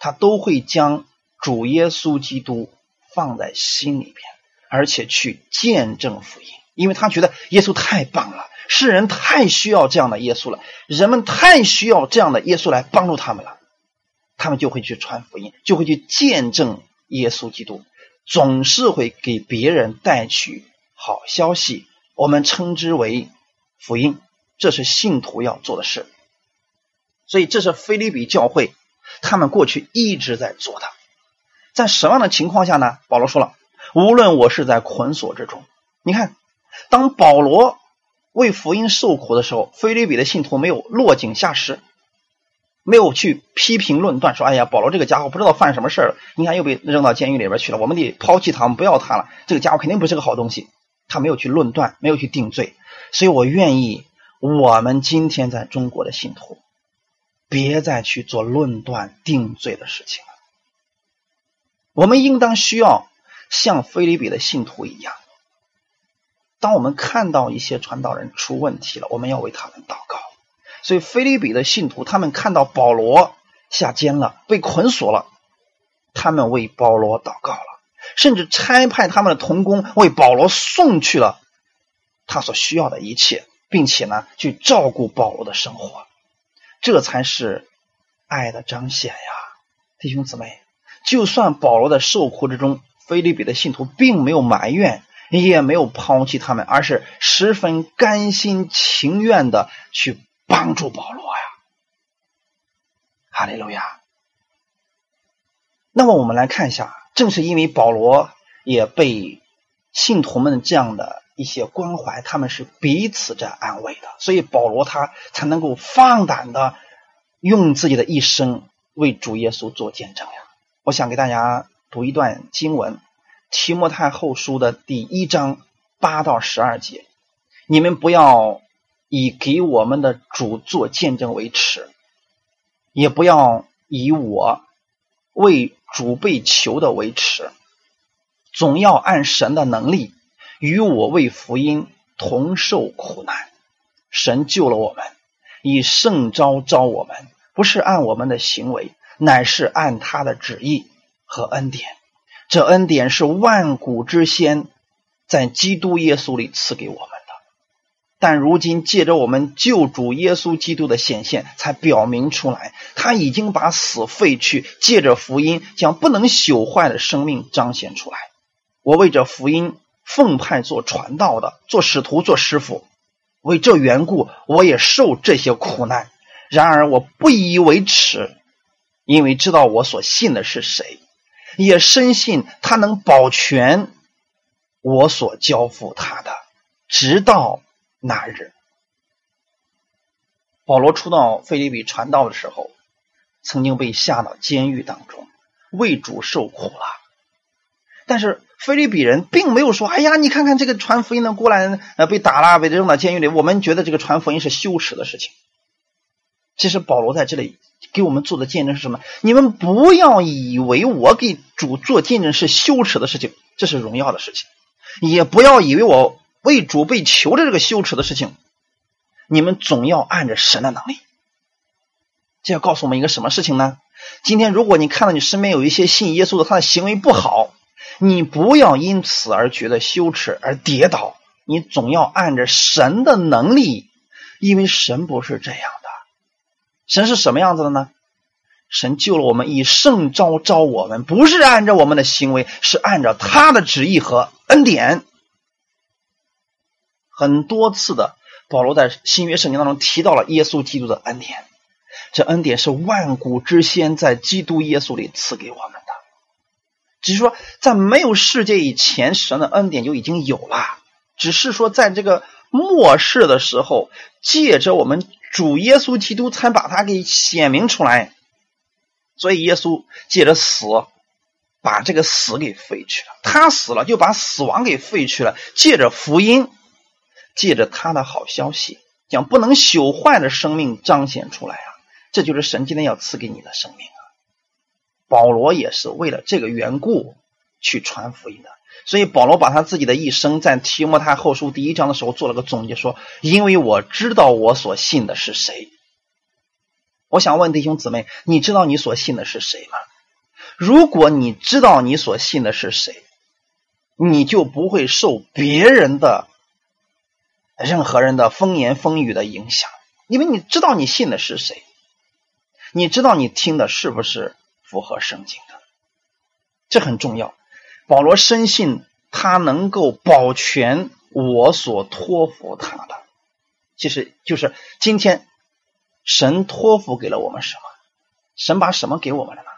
他都会将主耶稣基督放在心里边，而且去见证福音，因为他觉得耶稣太棒了，世人太需要这样的耶稣了，人们太需要这样的耶稣来帮助他们了，他们就会去传福音，就会去见证耶稣基督。总是会给别人带去好消息，我们称之为福音，这是信徒要做的事。所以，这是菲利比教会他们过去一直在做的。在什么样的情况下呢？保罗说了，无论我是在捆锁之中，你看，当保罗为福音受苦的时候，菲律比的信徒没有落井下石，没有去批评论断，说：“哎呀，保罗这个家伙不知道犯什么事了，你看又被扔到监狱里边去了，我们得抛弃他们，不要他了。这个家伙肯定不是个好东西。”他没有去论断，没有去定罪，所以我愿意我们今天在中国的信徒。别再去做论断定罪的事情了。我们应当需要像菲律比的信徒一样，当我们看到一些传道人出问题了，我们要为他们祷告。所以，菲利比的信徒他们看到保罗下监了，被捆锁了，他们为保罗祷告了，甚至差派他们的童工为保罗送去了他所需要的一切，并且呢，去照顾保罗的生活。这才是爱的彰显呀，弟兄姊妹。就算保罗在受苦之中，菲利比的信徒并没有埋怨，也没有抛弃他们，而是十分甘心情愿的去帮助保罗呀。哈利路亚。那么我们来看一下，正是因为保罗也被信徒们这样的。一些关怀，他们是彼此在安慰的，所以保罗他才能够放胆的用自己的一生为主耶稣做见证呀。我想给大家读一段经文，《提摩太后书》的第一章八到十二节。你们不要以给我们的主做见证为耻，也不要以我为主被求的为耻，总要按神的能力。与我为福音同受苦难，神救了我们，以圣招招我们，不是按我们的行为，乃是按他的旨意和恩典。这恩典是万古之先在基督耶稣里赐给我们的，但如今借着我们救主耶稣基督的显现，才表明出来，他已经把死废去，借着福音将不能朽坏的生命彰显出来。我为这福音。奉派做传道的，做使徒，做师傅，为这缘故，我也受这些苦难。然而我不以为耻，因为知道我所信的是谁，也深信他能保全我所交付他的，直到那日。保罗初到菲利比传道的时候，曾经被下到监狱当中，为主受苦了，但是。菲利比人并没有说：“哎呀，你看看这个传福音的过来，呃，被打了，被扔到监狱里。我们觉得这个传福音是羞耻的事情。”其实保罗在这里给我们做的见证是什么？你们不要以为我给主做见证是羞耻的事情，这是荣耀的事情；也不要以为我为主被求的这个羞耻的事情，你们总要按着神的能力。这要告诉我们一个什么事情呢？今天如果你看到你身边有一些信耶稣的，他的行为不好。你不要因此而觉得羞耻而跌倒，你总要按着神的能力，因为神不是这样。神是什么样子的呢？神救了我们，以圣招招我们，不是按照我们的行为，是按照他的旨意和恩典。很多次的保罗在新约圣经当中提到了耶稣基督的恩典，这恩典是万古之先在基督耶稣里赐给我们的。只是说，在没有世界以前，神的恩典就已经有了。只是说，在这个末世的时候，借着我们主耶稣基督，才把它给显明出来。所以，耶稣借着死，把这个死给废去了。他死了，就把死亡给废去了。借着福音，借着他的好消息，将不能朽坏的生命彰显出来啊！这就是神今天要赐给你的生命啊。保罗也是为了这个缘故去传福音的，所以保罗把他自己的一生在提摩太后书第一章的时候做了个总结，说：“因为我知道我所信的是谁。”我想问弟兄姊妹，你知道你所信的是谁吗？如果你知道你所信的是谁，你就不会受别人的、任何人的风言风语的影响，因为你知道你信的是谁，你知道你听的是不是？符合圣经的，这很重要。保罗深信他能够保全我所托付他的，其实就是今天神托付给了我们什么？神把什么给我们了呢？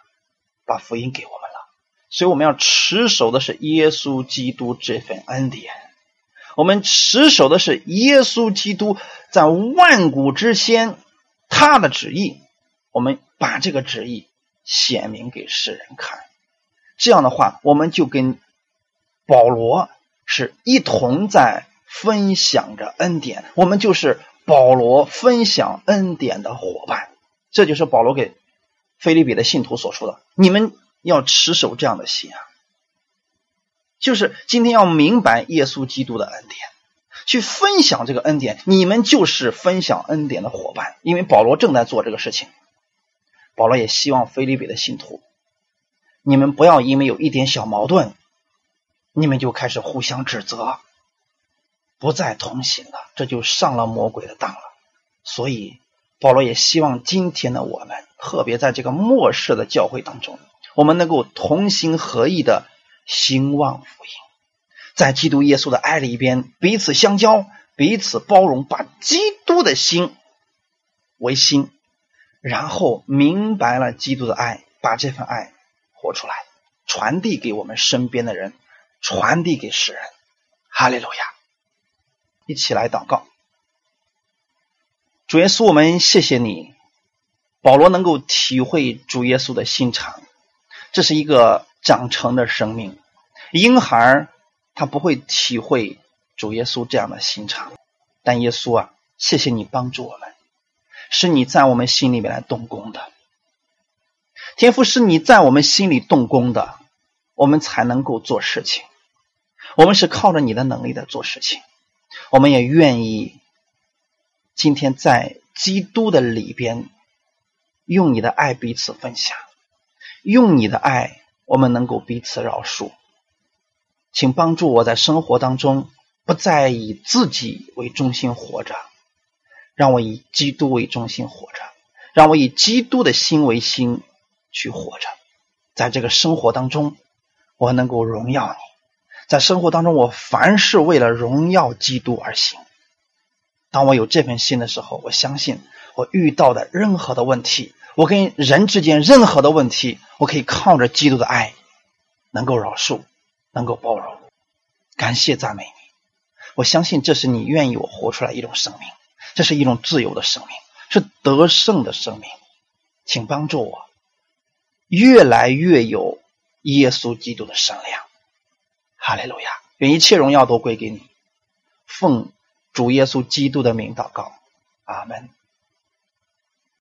把福音给我们了。所以我们要持守的是耶稣基督这份恩典。我们持守的是耶稣基督在万古之先他的旨意。我们把这个旨意显明给世人看。这样的话，我们就跟保罗是一同在分享着恩典。我们就是保罗分享恩典的伙伴。这就是保罗给菲利比的信徒所说的：“你们要持守这样的心啊，就是今天要明白耶稣基督的恩典，去分享这个恩典。你们就是分享恩典的伙伴，因为保罗正在做这个事情。保罗也希望菲利比的信徒。”你们不要因为有一点小矛盾，你们就开始互相指责，不再同行了，这就上了魔鬼的当了。所以保罗也希望今天的我们，特别在这个末世的教会当中，我们能够同心合意的兴旺福音，在基督耶稣的爱里边彼此相交，彼此包容，把基督的心为心，然后明白了基督的爱，把这份爱。活出来，传递给我们身边的人，传递给世人。哈利路亚！一起来祷告。主耶稣，我们谢谢你。保罗能够体会主耶稣的心肠，这是一个长成的生命。婴孩他不会体会主耶稣这样的心肠，但耶稣啊，谢谢你帮助我们，是你在我们心里面来动工的。天赋是你在我们心里动工的，我们才能够做事情。我们是靠着你的能力在做事情，我们也愿意今天在基督的里边，用你的爱彼此分享，用你的爱，我们能够彼此饶恕。请帮助我在生活当中不再以自己为中心活着，让我以基督为中心活着，让我以基督的心为心。去活着，在这个生活当中，我能够荣耀你。在生活当中，我凡是为了荣耀基督而行。当我有这份心的时候，我相信我遇到的任何的问题，我跟人之间任何的问题，我可以靠着基督的爱，能够饶恕，能够包容。感谢赞美你，我相信这是你愿意我活出来一种生命，这是一种自由的生命，是得胜的生命。请帮助我。越来越有耶稣基督的圣量，哈利路亚！愿一切荣耀都归给你，奉主耶稣基督的名祷告，阿门。